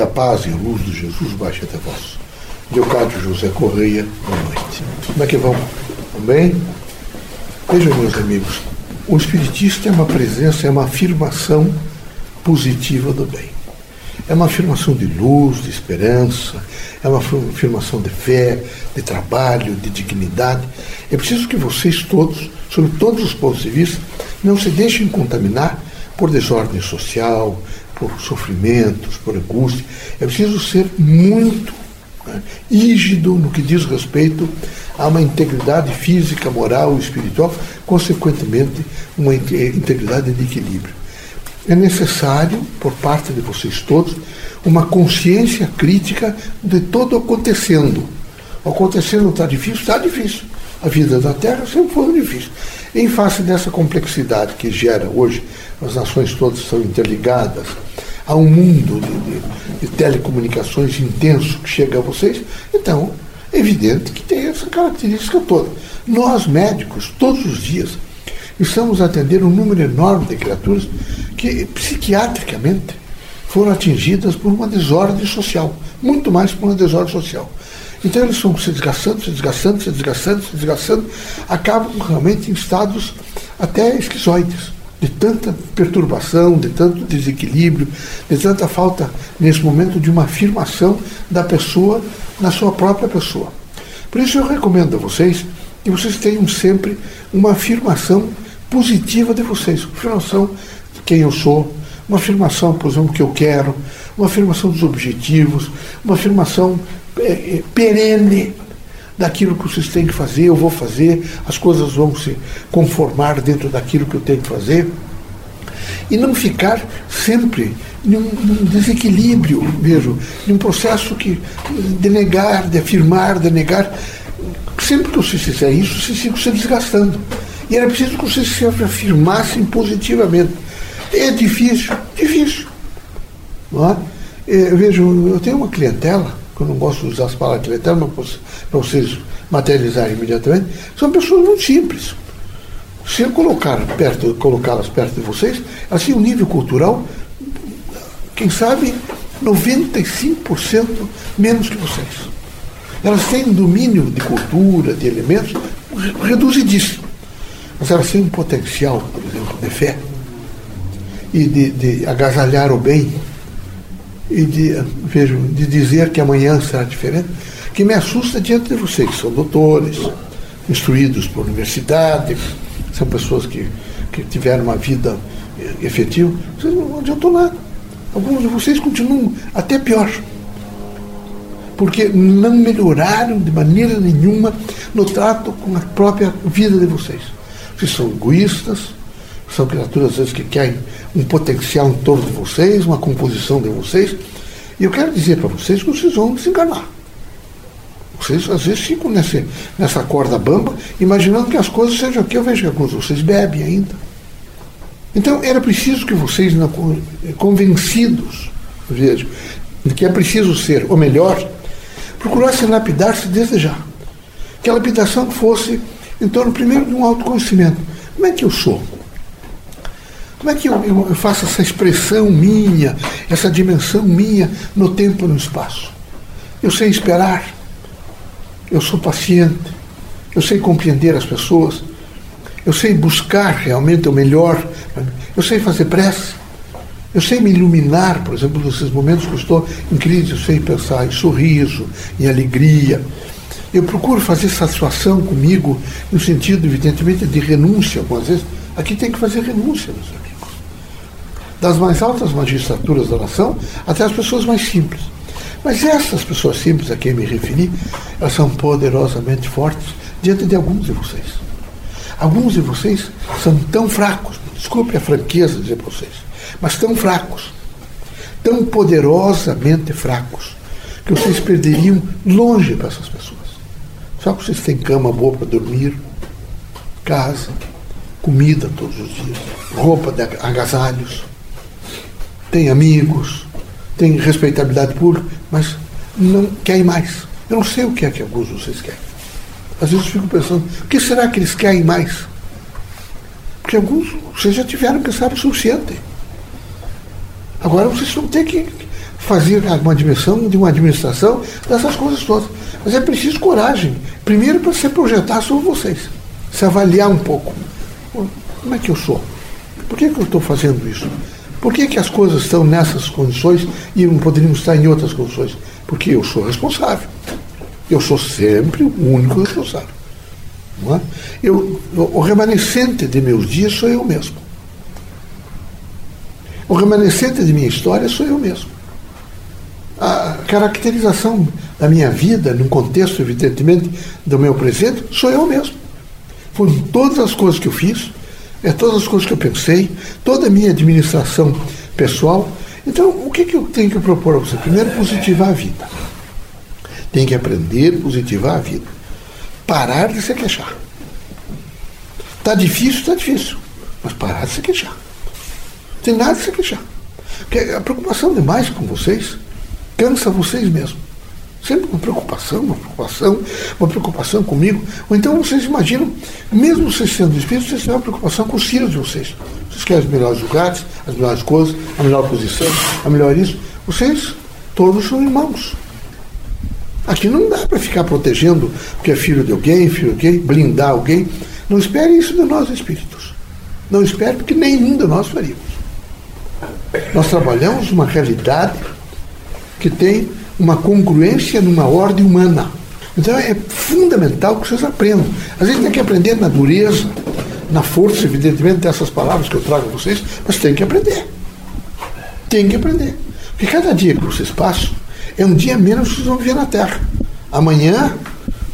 Que a paz e a luz de Jesus baixe até vós. Leocádio José Correia, boa noite. Como é que vão? Bem? Vejam, meus amigos, o espiritista é uma presença, é uma afirmação positiva do bem. É uma afirmação de luz, de esperança, é uma afirmação de fé, de trabalho, de dignidade. É preciso que vocês todos, sob todos os pontos de vista, não se deixem contaminar por desordem social, por sofrimentos, por angústia. É preciso ser muito né, rígido no que diz respeito a uma integridade física, moral e espiritual, consequentemente, uma integridade de equilíbrio. É necessário, por parte de vocês todos, uma consciência crítica de todo acontecendo. O acontecendo está difícil? Está difícil. A vida da Terra sempre foi difícil. Em face dessa complexidade que gera hoje, as nações todas são interligadas, há um mundo de, de, de telecomunicações intenso que chega a vocês, então é evidente que tem essa característica toda. Nós, médicos, todos os dias, estamos a atender um número enorme de criaturas que, psiquiatricamente, foram atingidas por uma desordem social, muito mais por uma desordem social. Então eles vão se desgastando, se desgastando, se desgastando, se desgastando, acabam realmente em estados até esquizoides, de tanta perturbação, de tanto desequilíbrio, de tanta falta, nesse momento, de uma afirmação da pessoa na sua própria pessoa. Por isso eu recomendo a vocês que vocês tenham sempre uma afirmação positiva de vocês, uma afirmação de quem eu sou, uma afirmação, por exemplo, que eu quero, uma afirmação dos objetivos, uma afirmação é, é, perene daquilo que vocês têm que fazer, eu vou fazer, as coisas vão se conformar dentro daquilo que eu tenho que fazer. E não ficar sempre num, num desequilíbrio, vejo, num processo que, de negar, de afirmar, de negar. Sempre que vocês fizerem isso, vocês ficam se desgastando. E era preciso que vocês se afirmassem positivamente. É difícil, difícil. Não é? Eu vejo, eu tenho uma clientela, eu não gosto de usar as palavras clientela, mas para vocês materializarem imediatamente, são pessoas muito simples. Se eu colocar perto, colocá-las perto de vocês, assim o nível cultural, quem sabe 95% menos que vocês. Elas têm domínio de cultura, de elementos, reduzidíssimo. Mas elas têm um potencial, por exemplo, de fé e de, de agasalhar o bem e de, vejo, de dizer que amanhã será diferente, que me assusta diante de vocês, que são doutores, instruídos por universidade, são pessoas que, que tiveram uma vida efetiva, vocês não adiantou nada. Alguns de vocês continuam até pior. Porque não melhoraram de maneira nenhuma no trato com a própria vida de vocês. Vocês são egoístas, são criaturas às vezes que querem um potencial em torno de vocês, uma composição de vocês. E eu quero dizer para vocês que vocês vão desenganar. Vocês às vezes ficam nessa, nessa corda bamba, imaginando que as coisas sejam aqui. Eu vejo que alguns de vocês bebem ainda. Então era preciso que vocês, convencidos, vejo, de que é preciso ser, ou melhor, procurassem lapidar-se desde já. Que a lapidação fosse em torno, primeiro, de um autoconhecimento. Como é que eu sou? Como é que eu, eu, faço essa expressão minha, essa dimensão minha no tempo e no espaço? Eu sei esperar, eu sou paciente, eu sei compreender as pessoas, eu sei buscar realmente o melhor, eu sei fazer prece, eu sei me iluminar, por exemplo, nesses momentos que eu estou em crise, eu sei pensar em sorriso, em alegria. Eu procuro fazer satisfação comigo, no sentido, evidentemente, de renúncia, algumas vezes. Aqui tem que fazer renúncia, das mais altas magistraturas da nação até as pessoas mais simples. Mas essas pessoas simples a quem me referi, elas são poderosamente fortes diante de alguns de vocês. Alguns de vocês são tão fracos, desculpe a franqueza dizer para vocês, mas tão fracos, tão poderosamente fracos, que vocês perderiam longe para essas pessoas. Só que vocês têm cama boa para dormir, casa, comida todos os dias, roupa de agasalhos, tem amigos, tem respeitabilidade pública, mas não querem mais. Eu não sei o que é que alguns de vocês querem. Às vezes eu fico pensando, o que será que eles querem mais? Porque alguns, vocês já tiveram que saber o suficiente. Agora vocês vão ter que fazer uma dimensão de uma administração dessas coisas todas. Mas é preciso coragem. Primeiro para se projetar sobre vocês. Se avaliar um pouco. Como é que eu sou? Por que, que eu estou fazendo isso? Por que, que as coisas estão nessas condições e não poderíamos estar em outras condições? Porque eu sou responsável. Eu sou sempre o único responsável. É? Eu, o remanescente de meus dias sou eu mesmo. O remanescente de minha história sou eu mesmo. A caracterização da minha vida, num contexto, evidentemente, do meu presente, sou eu mesmo. Foram todas as coisas que eu fiz, é todas as coisas que eu pensei, toda a minha administração pessoal. Então, o que, que eu tenho que propor a você? Primeiro, positivar a vida. Tem que aprender a positivar a vida. Parar de se queixar. Está difícil, está difícil. Mas parar de se queixar. Não tem nada de se queixar. Porque a preocupação demais com vocês cansa vocês mesmos. Sempre uma preocupação, uma preocupação, uma preocupação comigo. Ou então vocês imaginam, mesmo vocês sendo espíritos, vocês têm uma preocupação com os filhos de vocês. Vocês querem os melhores lugares, as melhores coisas, a melhor posição, a melhor isso. Vocês todos são irmãos. Aqui não dá para ficar protegendo porque é filho de alguém, filho de alguém, blindar alguém. Não espere isso de nós espíritos. Não espere porque nenhum de nós faríamos. Nós trabalhamos uma realidade que tem uma congruência numa ordem humana. Então é fundamental que vocês aprendam. Às vezes tem que aprender na dureza, na força, evidentemente, dessas palavras que eu trago a vocês, mas tem que aprender. Tem que aprender. Porque cada dia que vocês passam é um dia menos que vocês vão viver na Terra. Amanhã,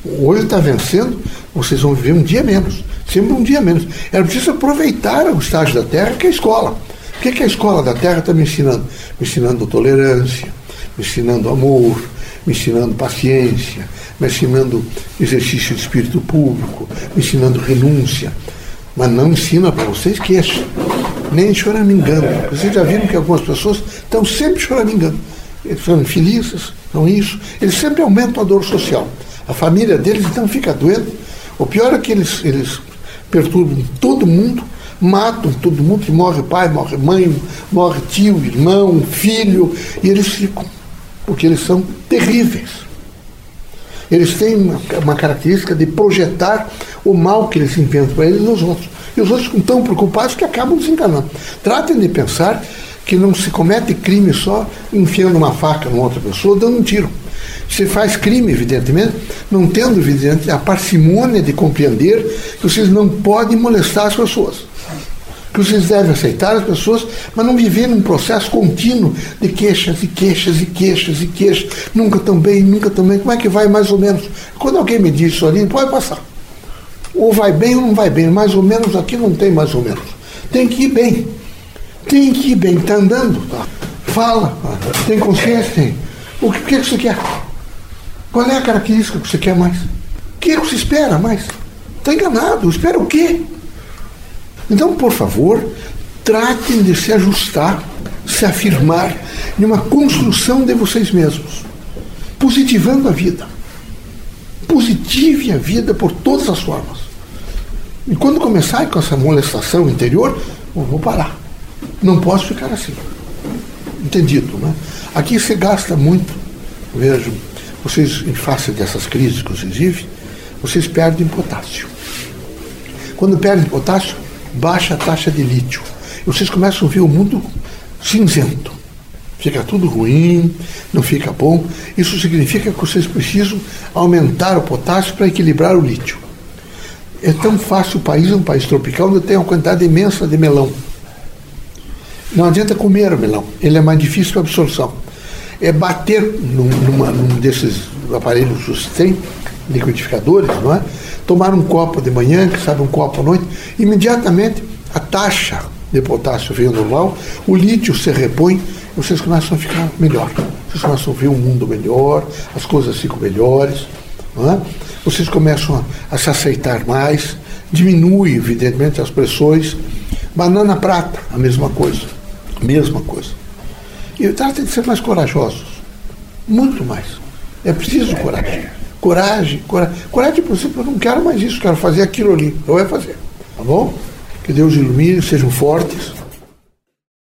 hoje está vencendo, vocês vão viver um dia menos. Sempre um dia menos. É preciso aproveitar o estágio da Terra, que é a escola. O que, é que a escola da Terra está me ensinando? Me ensinando tolerância, me ensinando amor, me ensinando paciência, me ensinando exercício de espírito público, me ensinando renúncia. Mas não ensina para vocês queixa, nem choramingando. Vocês já viram que algumas pessoas estão sempre choramingando. Eles são infelizes, são isso. Eles sempre aumentam a dor social. A família deles então fica doente. O pior é que eles, eles perturbam todo mundo, matam todo mundo, que morre pai, morre mãe, morre tio, irmão, filho, e eles ficam porque eles são terríveis. Eles têm uma, uma característica de projetar o mal que eles inventam para eles nos outros. E os outros ficam tão preocupados que acabam desenganando. Tratem de pensar que não se comete crime só enfiando uma faca numa outra pessoa, dando um tiro. Se faz crime, evidentemente, não tendo, evidentemente, a parcimônia de compreender que vocês não podem molestar as pessoas que vocês devem aceitar as pessoas, mas não viver num processo contínuo de queixas e queixas e queixas e queixas. Nunca tão bem, nunca tão bem. Como é que vai mais ou menos? Quando alguém me diz isso ali, pode passar. Ou vai bem ou não vai bem. Mais ou menos aqui não tem mais ou menos. Tem que ir bem. Tem que ir bem. Está andando. Tá? Fala. Tem consciência? Tem. O que, o que você quer? Qual é a característica que você quer mais? O que você espera mais? Está enganado. Espera o quê? Então, por favor, tratem de se ajustar, se afirmar em uma construção de vocês mesmos, positivando a vida. Positive a vida por todas as formas. E quando começar com essa molestação interior, vou parar. Não posso ficar assim. Entendido, né? Aqui se gasta muito. Vejo, vocês, em face dessas crises que vocês vivem, vocês perdem potássio. Quando perdem potássio, baixa taxa de lítio. E vocês começam a ver o mundo cinzento. Fica tudo ruim, não fica bom. Isso significa que vocês precisam aumentar o potássio para equilibrar o lítio. É tão fácil o país, é um país tropical, onde tem uma quantidade imensa de melão. Não adianta comer o melão, ele é mais difícil para absorção. É bater num, numa, num desses aparelhos você tem, liquidificadores, não é? tomar um copo de manhã, que sabe um copo à noite, imediatamente a taxa de potássio vem normal, o lítio se repõe, vocês começam a ficar melhor. Vocês começam a ver um mundo melhor, as coisas ficam melhores, é? vocês começam a, a se aceitar mais, diminui, evidentemente, as pressões. Banana prata, a mesma coisa. Mesma coisa. E trata de ser mais corajosos. Muito mais. É preciso coragem. Coragem, coragem. Coragem, por exemplo, eu não quero mais isso, quero fazer aquilo ali. Eu vou fazer. Tá bom? Que Deus ilumine, sejam fortes.